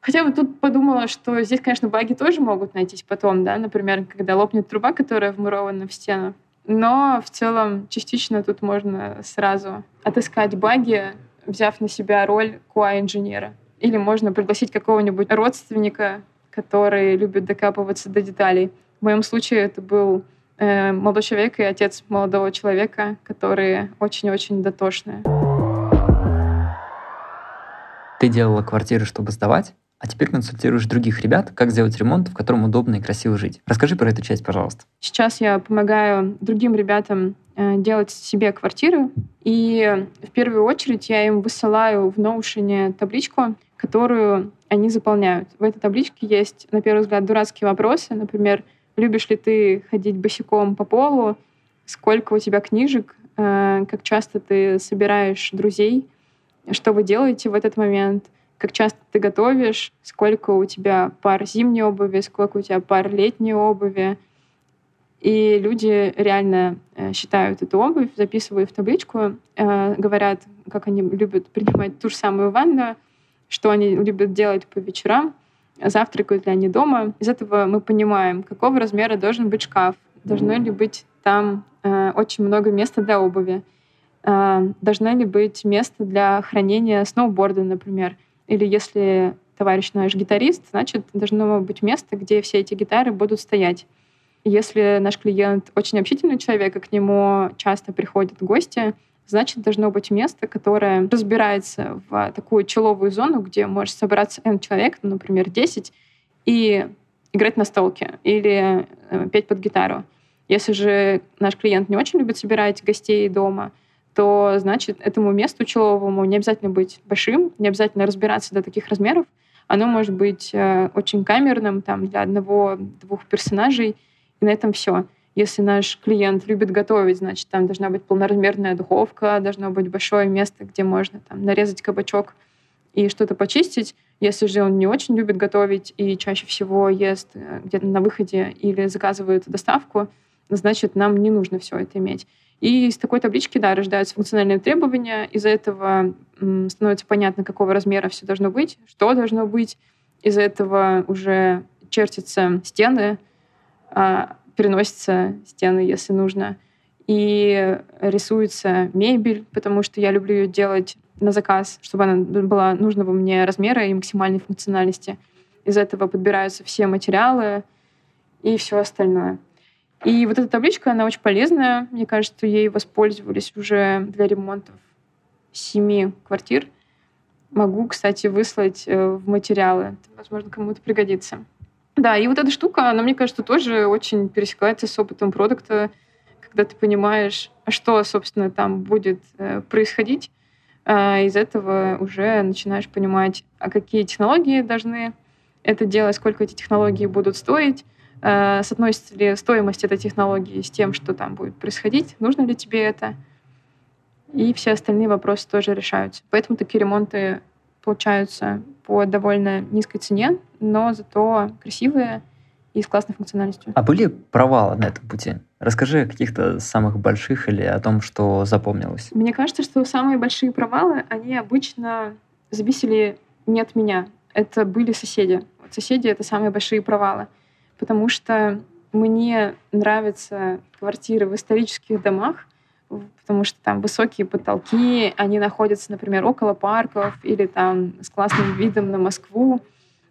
Хотя вот тут подумала, что здесь, конечно, баги тоже могут найтись потом, да, например, когда лопнет труба, которая вмурована в стену. Но в целом частично тут можно сразу отыскать баги, взяв на себя роль QA-инженера. Или можно пригласить какого-нибудь родственника, который любит докапываться до деталей. В моем случае это был э, молодой человек и отец молодого человека, которые очень-очень дотошные. Ты делала квартиры, чтобы сдавать? А теперь консультируешь других ребят, как сделать ремонт, в котором удобно и красиво жить. Расскажи про эту часть, пожалуйста. Сейчас я помогаю другим ребятам э, делать себе квартиры, и в первую очередь я им высылаю в Notion табличку, которую они заполняют. В этой табличке есть, на первый взгляд, дурацкие вопросы, например, любишь ли ты ходить босиком по полу, сколько у тебя книжек, э, как часто ты собираешь друзей, что вы делаете в этот момент, как часто ты готовишь, сколько у тебя пар зимней обуви, сколько у тебя пар летней обуви. И люди реально э, считают эту обувь, записывают в табличку, э, говорят, как они любят принимать ту же самую ванну, что они любят делать по вечерам, завтракают ли они дома. Из этого мы понимаем, какого размера должен быть шкаф, должно ли быть там э, очень много места для обуви, должно ли быть место для хранения сноуборда, например. Или если товарищ наш гитарист, значит, должно быть место, где все эти гитары будут стоять. Если наш клиент очень общительный человек, и к нему часто приходят гости, значит, должно быть место, которое разбирается в такую человую зону, где может собраться N человек, ну, например, 10, и играть на столке или э, петь под гитару. Если же наш клиент не очень любит собирать гостей дома — то значит этому месту человому не обязательно быть большим, не обязательно разбираться до таких размеров. Оно может быть э, очень камерным там, для одного-двух персонажей, и на этом все. Если наш клиент любит готовить, значит, там должна быть полноразмерная духовка, должно быть большое место, где можно там, нарезать кабачок и что-то почистить. Если же он не очень любит готовить и чаще всего ест э, где-то на выходе или заказывает доставку, значит, нам не нужно все это иметь. И из такой таблички, да, рождаются функциональные требования. Из-за этого становится понятно, какого размера все должно быть, что должно быть. Из-за этого уже чертятся стены, а, переносятся стены, если нужно. И рисуется мебель, потому что я люблю ее делать на заказ, чтобы она была нужного мне размера и максимальной функциональности. Из этого подбираются все материалы и все остальное. И вот эта табличка, она очень полезная. Мне кажется, ей воспользовались уже для ремонтов семи квартир. Могу, кстати, выслать э, в материалы. Это, возможно, кому-то пригодится. Да, и вот эта штука, она, мне кажется, тоже очень пересекается с опытом продукта, когда ты понимаешь, что, собственно, там будет э, происходить, А из этого уже начинаешь понимать, а какие технологии должны это делать, сколько эти технологии будут стоить, соотносится ли стоимость этой технологии с тем, что там будет происходить, нужно ли тебе это. И все остальные вопросы тоже решаются. Поэтому такие ремонты получаются по довольно низкой цене, но зато красивые и с классной функциональностью. А были провалы на этом пути? Расскажи о каких-то самых больших или о том, что запомнилось. Мне кажется, что самые большие провалы, они обычно зависели не от меня. Это были соседи. Вот соседи — это самые большие провалы. Потому что мне нравятся квартиры в исторических домах, потому что там высокие потолки, они находятся, например, около парков или там с классным видом на Москву.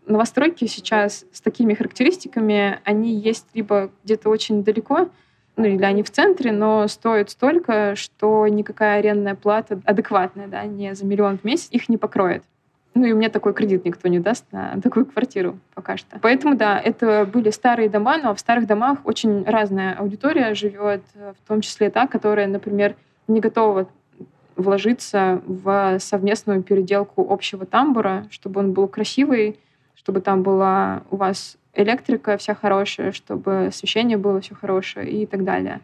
Новостройки сейчас с такими характеристиками, они есть либо где-то очень далеко, ну или они в центре, но стоят столько, что никакая арендная плата адекватная, да, не за миллион в месяц их не покроет. Ну и у меня такой кредит никто не даст на такую квартиру пока что. Поэтому, да, это были старые дома, но в старых домах очень разная аудитория живет, в том числе та, которая, например, не готова вложиться в совместную переделку общего тамбура, чтобы он был красивый, чтобы там была у вас электрика вся хорошая, чтобы освещение было все хорошее и так далее.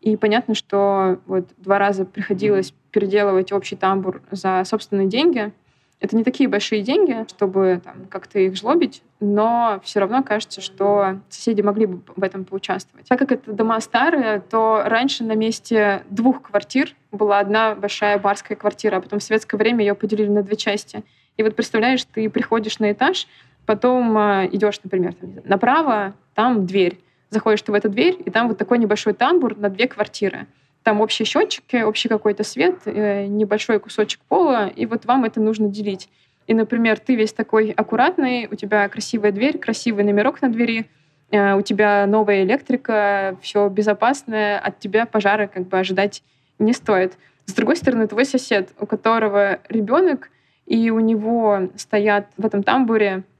И понятно, что вот два раза приходилось переделывать общий тамбур за собственные деньги — это не такие большие деньги, чтобы там, как-то их жлобить, но все равно кажется, что соседи могли бы в этом поучаствовать. Так как это дома старые, то раньше на месте двух квартир была одна большая барская квартира, а потом в советское время ее поделили на две части. И вот представляешь, ты приходишь на этаж, потом э, идешь, например, там, направо, там дверь. Заходишь ты в эту дверь, и там вот такой небольшой тамбур на две квартиры там общие счетчики, общий какой-то свет, э, небольшой кусочек пола, и вот вам это нужно делить. И, например, ты весь такой аккуратный, у тебя красивая дверь, красивый номерок на двери, э, у тебя новая электрика, все безопасное, от тебя пожара как бы ожидать не стоит. С другой стороны, твой сосед, у которого ребенок, и у него стоят в этом тамбуре Э,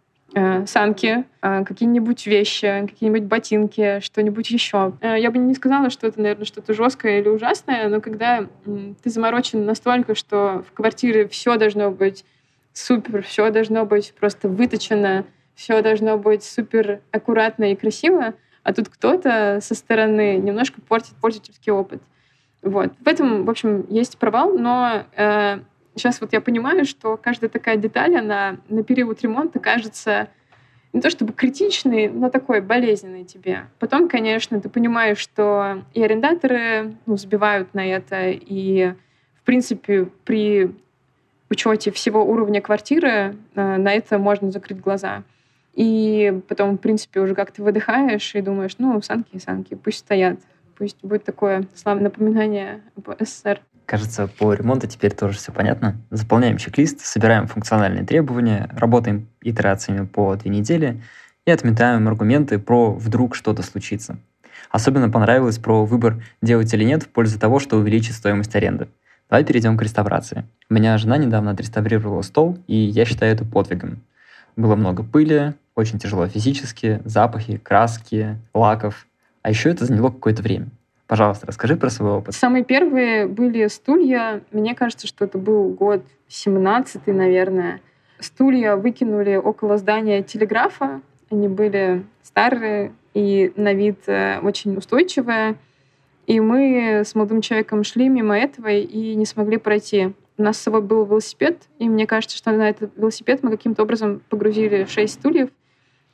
санки, э, какие-нибудь вещи, какие-нибудь ботинки, что-нибудь еще. Э, я бы не сказала, что это, наверное, что-то жесткое или ужасное, но когда ты заморочен настолько, что в квартире все должно быть супер, все должно быть просто выточено, все должно быть супер аккуратно и красиво, а тут кто-то со стороны немножко портит пользовательский опыт. Вот. В этом, в общем, есть провал, но Сейчас вот я понимаю, что каждая такая деталь, она на период ремонта кажется не то чтобы критичной, но такой болезненной тебе. Потом, конечно, ты понимаешь, что и арендаторы ну, сбивают на это, и, в принципе, при учете всего уровня квартиры э, на это можно закрыть глаза. И потом, в принципе, уже как-то выдыхаешь и думаешь, ну, санки и санки, пусть стоят. Пусть будет такое славное напоминание об СССР. Кажется, по ремонту теперь тоже все понятно. Заполняем чек-лист, собираем функциональные требования, работаем итерациями по две недели и отметаем аргументы про «вдруг что-то случится». Особенно понравилось про выбор делать или нет в пользу того, что увеличит стоимость аренды. Давай перейдем к реставрации. У меня жена недавно отреставрировала стол, и я считаю это подвигом. Было много пыли, очень тяжело физически, запахи, краски, лаков. А еще это заняло какое-то время. Пожалуйста, расскажи про свой опыт. Самые первые были стулья. Мне кажется, что это был год 17 наверное. Стулья выкинули около здания телеграфа. Они были старые и на вид э, очень устойчивые. И мы с молодым человеком шли мимо этого и не смогли пройти. У нас с собой был велосипед, и мне кажется, что на этот велосипед мы каким-то образом погрузили шесть стульев.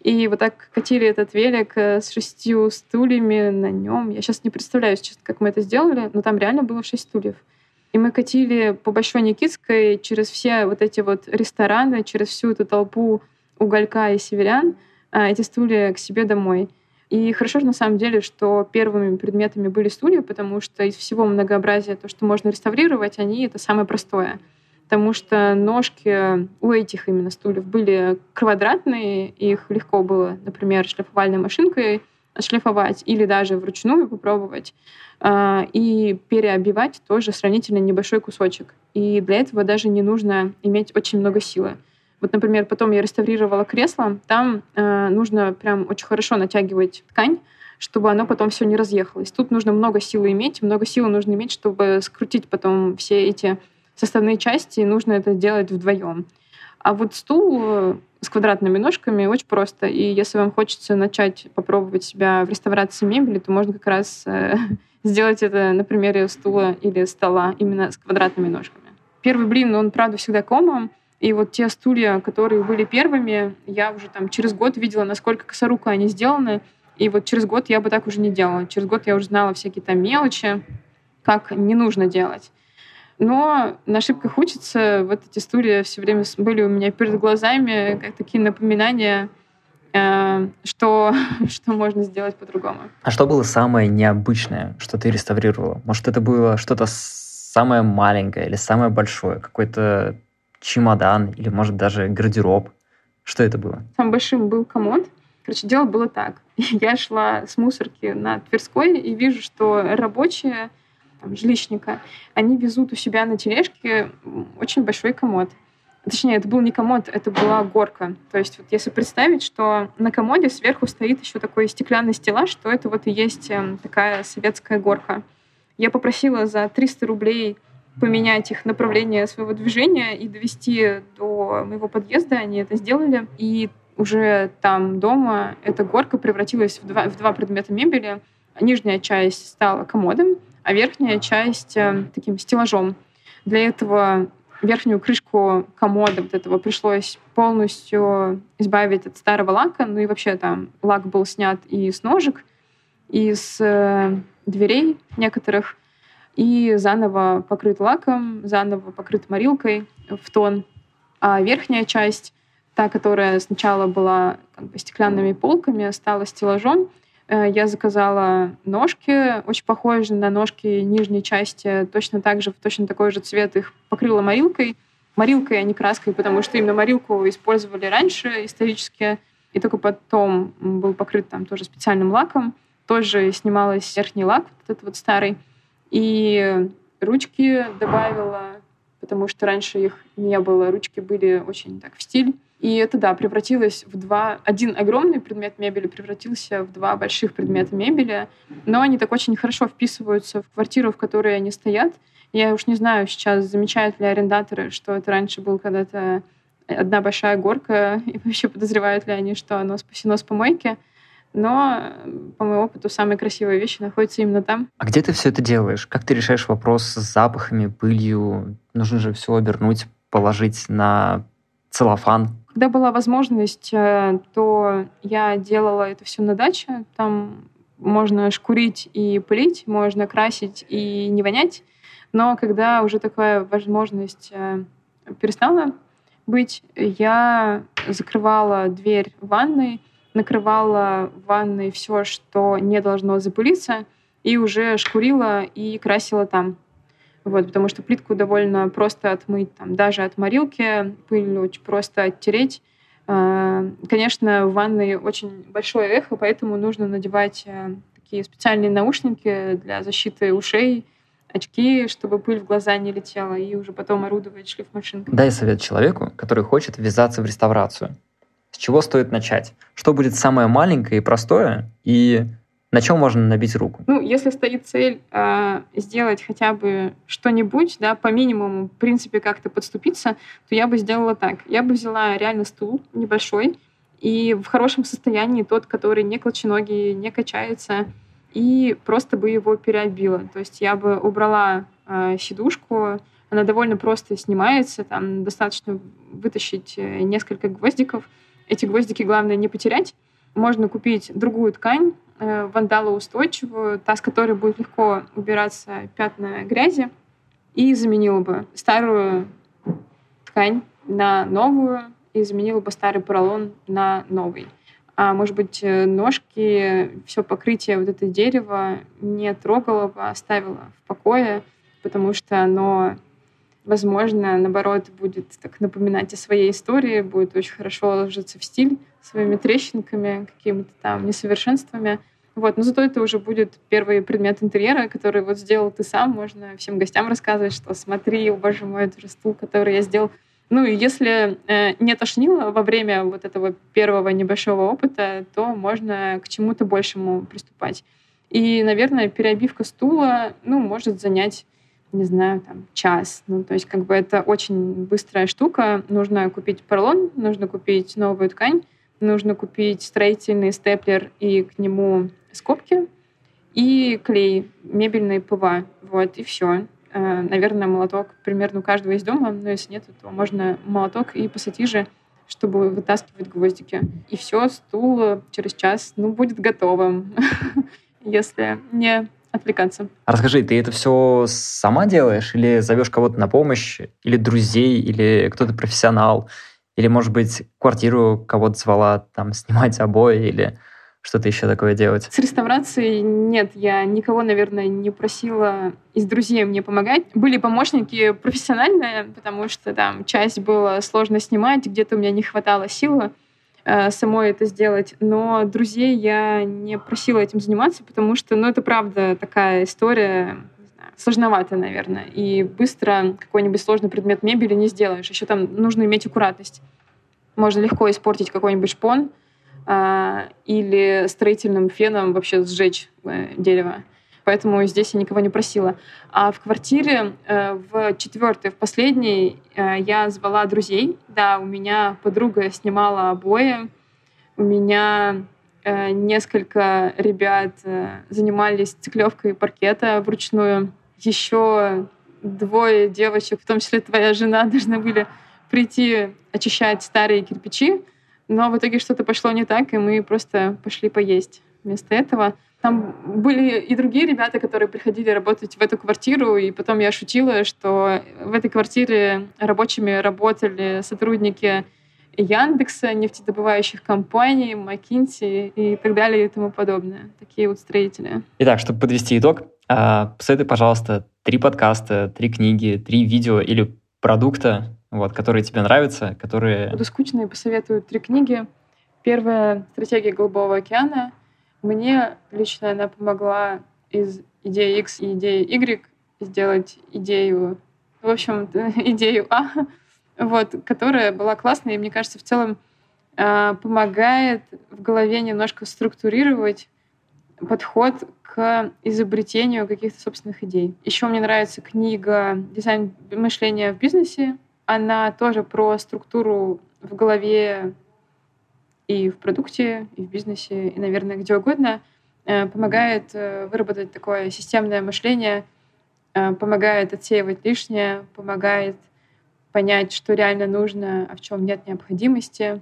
И вот так катили этот велик э, с шестью стульями на нем. Я сейчас не представляю, честно, как мы это сделали, но там реально было шесть стульев. И мы катили по Большой Никитской через все вот эти вот рестораны, через всю эту толпу уголька и северян, а, эти стулья к себе домой. И хорошо же на самом деле, что первыми предметами были стулья, потому что из всего многообразия, то, что можно реставрировать, они — это самое простое потому что ножки у этих именно стульев были квадратные, их легко было, например, шлифовальной машинкой отшлифовать или даже вручную попробовать а, и переобивать тоже сравнительно небольшой кусочек. И для этого даже не нужно иметь очень много силы. Вот, например, потом я реставрировала кресло, там э, нужно прям очень хорошо натягивать ткань, чтобы оно потом все не разъехалось. Тут нужно много силы иметь, много силы нужно иметь, чтобы скрутить потом все эти составные части, и нужно это делать вдвоем. А вот стул э, с квадратными ножками очень просто. И если вам хочется начать попробовать себя в реставрации мебели, то можно как раз э, сделать это на примере стула или стола именно с квадратными ножками. Первый блин, он, правда, всегда комом. И вот те стулья, которые были первыми, я уже там через год видела, насколько косоруко они сделаны. И вот через год я бы так уже не делала. Через год я уже знала всякие там мелочи, как не нужно делать. Но на ошибках учатся. Вот эти стулья все время были у меня перед глазами, как такие напоминания, э, что, что можно сделать по-другому. А что было самое необычное, что ты реставрировала? Может, это было что-то самое маленькое или самое большое? Какой-то чемодан или, может, даже гардероб? Что это было? Самым большим был комод. Короче, дело было так. Я шла с мусорки на Тверской и вижу, что рабочие там, жилищника, они везут у себя на тележке очень большой комод. Точнее, это был не комод, это была горка. То есть вот если представить, что на комоде сверху стоит еще такой стеклянный стеллаж, что это вот и есть эм, такая советская горка. Я попросила за 300 рублей поменять их направление своего движения и довести до моего подъезда. Они это сделали. И уже там дома эта горка превратилась в два, в два предмета мебели. Нижняя часть стала комодом, а верхняя часть э, таким стеллажом. Для этого верхнюю крышку комода вот этого пришлось полностью избавить от старого лака. Ну и вообще там лак был снят и с ножек, и с э, дверей некоторых, и заново покрыт лаком, заново покрыт морилкой в тон. А верхняя часть, та, которая сначала была как бы стеклянными полками, стала стеллажом, я заказала ножки, очень похожие на ножки нижней части, точно так же, в точно такой же цвет их покрыла морилкой. Морилкой, а не краской, потому что именно морилку использовали раньше исторически, и только потом был покрыт там тоже специальным лаком. Тоже снималась верхний лак, вот этот вот старый. И ручки добавила, потому что раньше их не было. Ручки были очень так в стиль. И это, да, превратилось в два... Один огромный предмет мебели превратился в два больших предмета мебели, но они так очень хорошо вписываются в квартиру, в которой они стоят. Я уж не знаю сейчас, замечают ли арендаторы, что это раньше был когда-то одна большая горка, и вообще подозревают ли они, что оно спасено с помойки. Но, по моему опыту, самые красивые вещи находятся именно там. А где ты все это делаешь? Как ты решаешь вопрос с запахами, пылью? Нужно же все обернуть, положить на целлофан. Когда была возможность, э, то я делала это все на даче. Там можно шкурить и пылить, можно красить и не вонять. Но когда уже такая возможность э, перестала быть, я закрывала дверь ванной, накрывала в ванной все, что не должно запылиться, и уже шкурила и красила там. Вот, потому что плитку довольно просто отмыть, там, даже от морилки, пыль очень просто оттереть. А, конечно, в ванной очень большое эхо, поэтому нужно надевать э, такие специальные наушники для защиты ушей, очки, чтобы пыль в глаза не летела, и уже потом орудовать шлифмашинкой. Дай совет человеку, который хочет ввязаться в реставрацию. С чего стоит начать? Что будет самое маленькое и простое, и на чем можно набить руку? Ну, если стоит цель э, сделать хотя бы что-нибудь, да, по минимуму, в принципе, как-то подступиться, то я бы сделала так. Я бы взяла реально стул небольшой и в хорошем состоянии тот, который не колченогий, не качается, и просто бы его переобила. То есть я бы убрала э, сидушку, она довольно просто снимается, там достаточно вытащить э, несколько гвоздиков. Эти гвоздики главное не потерять. Можно купить другую ткань, вандалоустойчивую, та, с которой будет легко убираться пятна грязи, и заменила бы старую ткань на новую и заменила бы старый поролон на новый. А может быть, э, ножки, все покрытие вот это дерево не трогала бы, оставила в покое, потому что оно, возможно, наоборот, будет так напоминать о своей истории, будет очень хорошо ложиться в стиль своими трещинками, какими-то там несовершенствами. Вот, но зато это уже будет первый предмет интерьера, который вот сделал ты сам. Можно всем гостям рассказывать, что смотри, о боже мой, это же стул, который я сделал. Ну и если э, не тошнило во время вот этого первого небольшого опыта, то можно к чему-то большему приступать. И, наверное, переобивка стула, ну, может занять не знаю, там, час. Ну, то есть, как бы это очень быстрая штука. Нужно купить поролон, нужно купить новую ткань, нужно купить строительный степлер и к нему скобки, и клей, мебельный ПВА. Вот, и все. Э, наверное, молоток примерно у каждого есть дома, но если нет, то можно молоток и пассатижи, чтобы вытаскивать гвоздики. И все, стул через час, ну, будет готовым, если не отвлекаться. А расскажи, ты это все сама делаешь или зовешь кого-то на помощь, или друзей, или кто-то профессионал, или, может быть, квартиру кого-то звала там снимать обои, или что-то еще такое делать? С реставрацией нет, я никого, наверное, не просила из друзей мне помогать. Были помощники профессиональные, потому что там часть было сложно снимать, где-то у меня не хватало силы самой это сделать. Но друзей я не просила этим заниматься, потому что, ну, это правда такая история, сложновато, наверное. И быстро какой-нибудь сложный предмет мебели не сделаешь. Еще там нужно иметь аккуратность. Можно легко испортить какой-нибудь шпон, а, или строительным феном вообще сжечь э, дерево. Поэтому здесь я никого не просила. А в квартире э, в четвертой, в последней, э, я звала друзей. Да, у меня подруга снимала обои. У меня несколько ребят занимались циклевкой паркета вручную. Еще двое девочек, в том числе твоя жена, должны были прийти очищать старые кирпичи. Но в итоге что-то пошло не так, и мы просто пошли поесть вместо этого. Там были и другие ребята, которые приходили работать в эту квартиру, и потом я шутила, что в этой квартире рабочими работали сотрудники Яндекса, нефтедобывающих компаний, Макинси и так далее и тому подобное. Такие вот строители. Итак, чтобы подвести итог, а, посоветуй, пожалуйста, три подкаста, три книги, три видео или продукта, вот, которые тебе нравятся, которые... Буду скучно и посоветую три книги. Первая «Стратегия Голубого океана». Мне лично она помогла из идеи X и идеи Y сделать идею, в общем, идею А, вот, которая была классная, и мне кажется, в целом э, помогает в голове немножко структурировать подход к изобретению каких-то собственных идей. Еще мне нравится книга «Дизайн мышления в бизнесе» она тоже про структуру в голове и в продукте, и в бизнесе, и, наверное, где угодно, э, помогает э, выработать такое системное мышление, э, помогает отсеивать лишнее, помогает понять, что реально нужно, а в чем нет необходимости,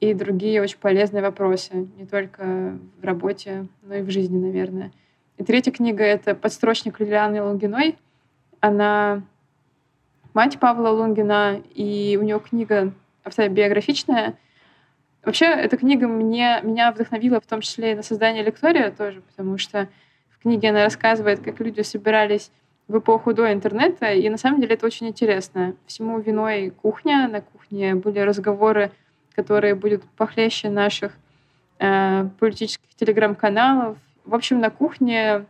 и другие очень полезные вопросы, не только в работе, но и в жизни, наверное. И третья книга — это «Подстрочник Лилианы Лунгиной». Она мать Павла Лунгина, и у нее книга автобиографичная. Вообще, эта книга мне, меня вдохновила в том числе и на создание лектория тоже, потому что в книге она рассказывает, как люди собирались в эпоху до интернета, и на самом деле это очень интересно. Всему виной кухня. На кухне были разговоры, которые будут похлеще наших э, политических телеграм-каналов. В общем, на кухне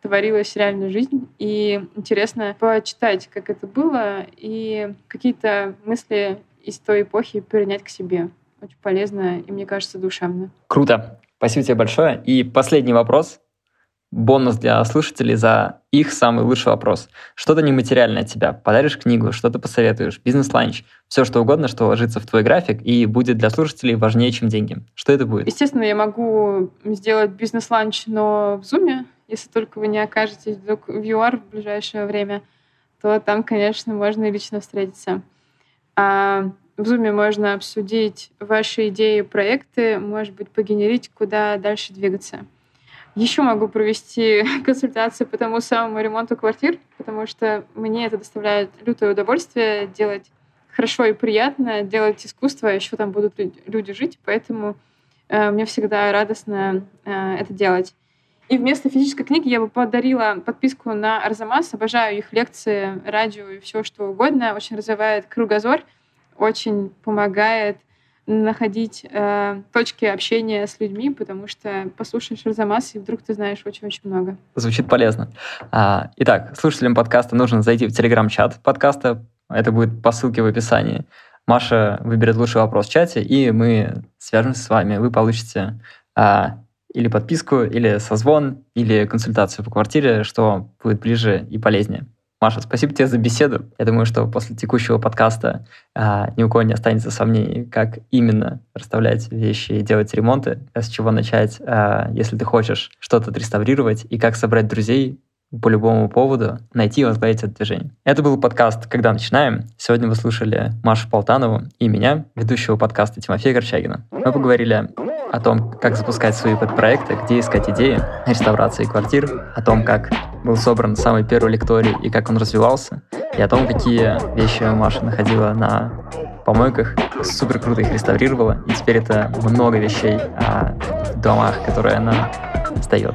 творилась реальная жизнь. И интересно почитать, как это было, и какие-то мысли из той эпохи перенять к себе. Очень полезно и, мне кажется, душевно. Круто. Спасибо тебе большое. И последний вопрос. Бонус для слушателей за их самый лучший вопрос. Что-то нематериальное от тебя. Подаришь книгу, что-то посоветуешь, бизнес-ланч, все что угодно, что ложится в твой график и будет для слушателей важнее, чем деньги. Что это будет? Естественно, я могу сделать бизнес-ланч, но в Zoom если только вы не окажетесь вдруг в ЮАР в ближайшее время, то там, конечно, можно и лично встретиться. А в Zoom можно обсудить ваши идеи, проекты, может быть, погенерить, куда дальше двигаться. Еще могу провести консультации по тому самому ремонту квартир, потому что мне это доставляет лютое удовольствие делать хорошо и приятно, делать искусство, а еще там будут люди жить, поэтому э, мне всегда радостно э, это делать. И вместо физической книги я бы подарила подписку на Арзамас. Обожаю их лекции, радио и все что угодно. Очень развивает кругозор, очень помогает находить э, точки общения с людьми, потому что послушаешь Арзамас, и вдруг ты знаешь очень-очень много. Звучит полезно. А, итак, слушателям подкаста нужно зайти в телеграм-чат подкаста. Это будет по ссылке в описании. Маша выберет лучший вопрос в чате, и мы свяжемся с вами. Вы получите а, или подписку, или созвон, или консультацию по квартире, что будет ближе и полезнее. Маша, спасибо тебе за беседу. Я думаю, что после текущего подкаста а, ни у кого не останется сомнений, как именно расставлять вещи и делать ремонты, с чего начать, а, если ты хочешь что-то отреставрировать, и как собрать друзей по любому поводу, найти и возглавить это движение. Это был подкаст «Когда начинаем?». Сегодня вы слушали Машу Полтанову и меня, ведущего подкаста Тимофея Горчагина. Мы поговорили о том, как запускать свои подпроекты, где искать идеи реставрации квартир, о том, как был собран самый первый лекторий и как он развивался, и о том, какие вещи Маша находила на помойках, супер круто их реставрировала, и теперь это много вещей о домах, которые она сдает.